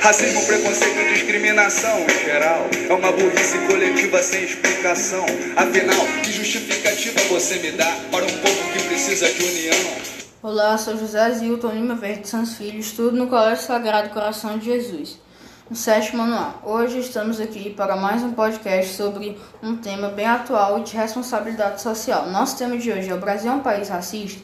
Racismo, preconceito e discriminação em geral é uma burrice coletiva sem explicação. Afinal, que justificativa você me dá para um povo que precisa de união? Olá, sou José Zilton Lima Verde Santos Filho, estudo no Colégio Sagrado Coração de Jesus, no sétimo ano Hoje estamos aqui para mais um podcast sobre um tema bem atual de responsabilidade social. Nosso tema de hoje é o Brasil é um país racista?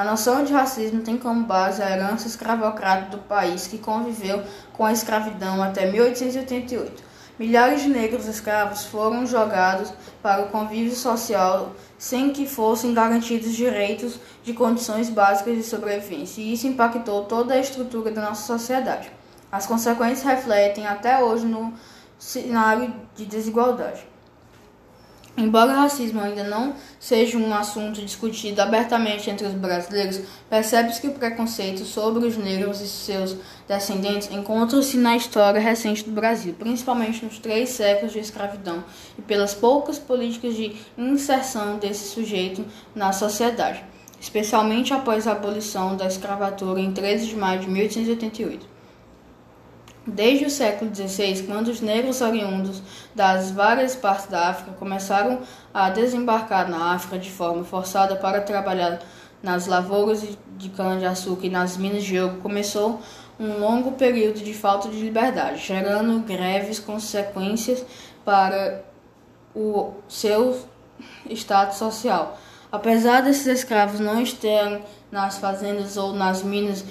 A noção de racismo tem como base a herança escravocrata do país que conviveu com a escravidão até 1888. Milhares de negros escravos foram jogados para o convívio social sem que fossem garantidos direitos de condições básicas de sobrevivência, e isso impactou toda a estrutura da nossa sociedade. As consequências refletem até hoje no cenário de desigualdade. Embora o racismo ainda não seja um assunto discutido abertamente entre os brasileiros, percebe-se que o preconceito sobre os negros e seus descendentes encontra-se na história recente do Brasil, principalmente nos três séculos de escravidão e pelas poucas políticas de inserção desse sujeito na sociedade, especialmente após a abolição da escravatura em 13 de maio de 1888. Desde o século XVI, quando os negros oriundos das várias partes da África começaram a desembarcar na África de forma forçada para trabalhar nas lavouras de cana-de-açúcar e nas minas de ouro, começou um longo período de falta de liberdade, gerando greves consequências para o seu status social. Apesar desses escravos não estarem nas fazendas ou nas minas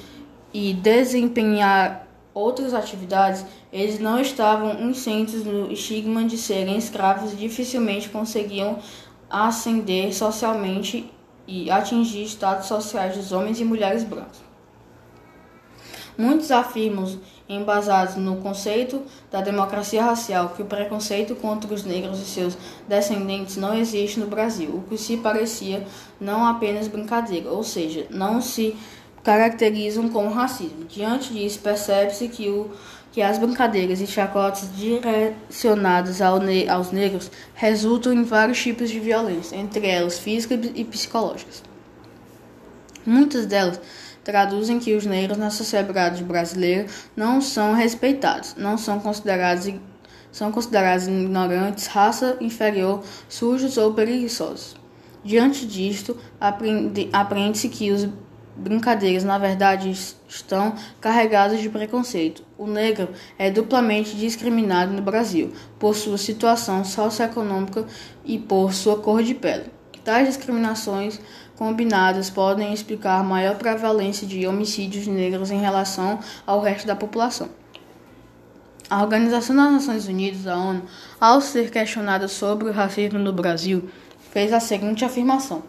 e desempenhar outras atividades, eles não estavam incensos no estigma de serem escravos e dificilmente conseguiam ascender socialmente e atingir estados sociais dos homens e mulheres brancos. Muitos afirmam, embasados no conceito da democracia racial, que o preconceito contra os negros e seus descendentes não existe no Brasil, o que se parecia não apenas brincadeira, ou seja, não se caracterizam como racismo. Diante disso, percebe-se que, o, que as brincadeiras e chacotes direcionadas ao ne aos negros resultam em vários tipos de violência, entre elas físicas e psicológicas. Muitas delas traduzem que os negros na sociedade brasileira não são respeitados, não são considerados são considerados ignorantes, raça inferior, sujos ou preguiçosos. Diante disto, aprende-se que os brincadeiras, na verdade, estão carregadas de preconceito. O negro é duplamente discriminado no Brasil por sua situação socioeconômica e por sua cor de pele. Tais discriminações combinadas podem explicar maior prevalência de homicídios negros em relação ao resto da população. A Organização das Nações Unidas, a ONU, ao ser questionada sobre o racismo no Brasil, fez a seguinte afirmação: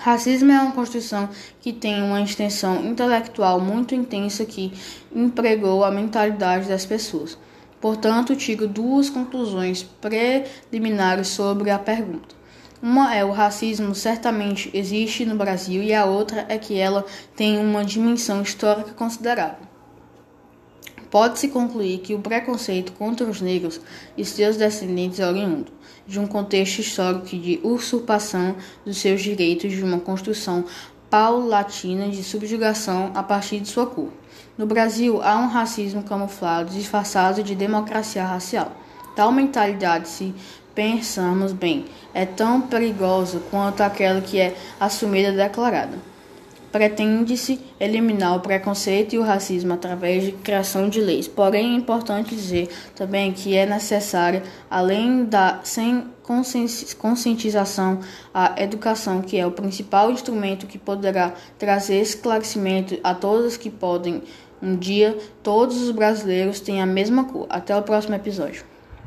Racismo é uma construção que tem uma extensão intelectual muito intensa que empregou a mentalidade das pessoas. Portanto, tiro duas conclusões preliminares sobre a pergunta. Uma é o racismo certamente existe no Brasil e a outra é que ela tem uma dimensão histórica considerável. Pode-se concluir que o preconceito contra os negros e seus descendentes é oriundo de um contexto histórico de usurpação dos seus direitos de uma construção paulatina de subjugação a partir de sua cor. No Brasil, há um racismo camuflado, disfarçado de democracia racial. Tal mentalidade, se pensamos bem, é tão perigosa quanto aquela que é assumida e declarada. Pretende-se eliminar o preconceito e o racismo através de criação de leis. Porém, é importante dizer também que é necessária, além da sem conscientização, a educação, que é o principal instrumento que poderá trazer esclarecimento a todos que podem um dia todos os brasileiros têm a mesma cor. Até o próximo episódio.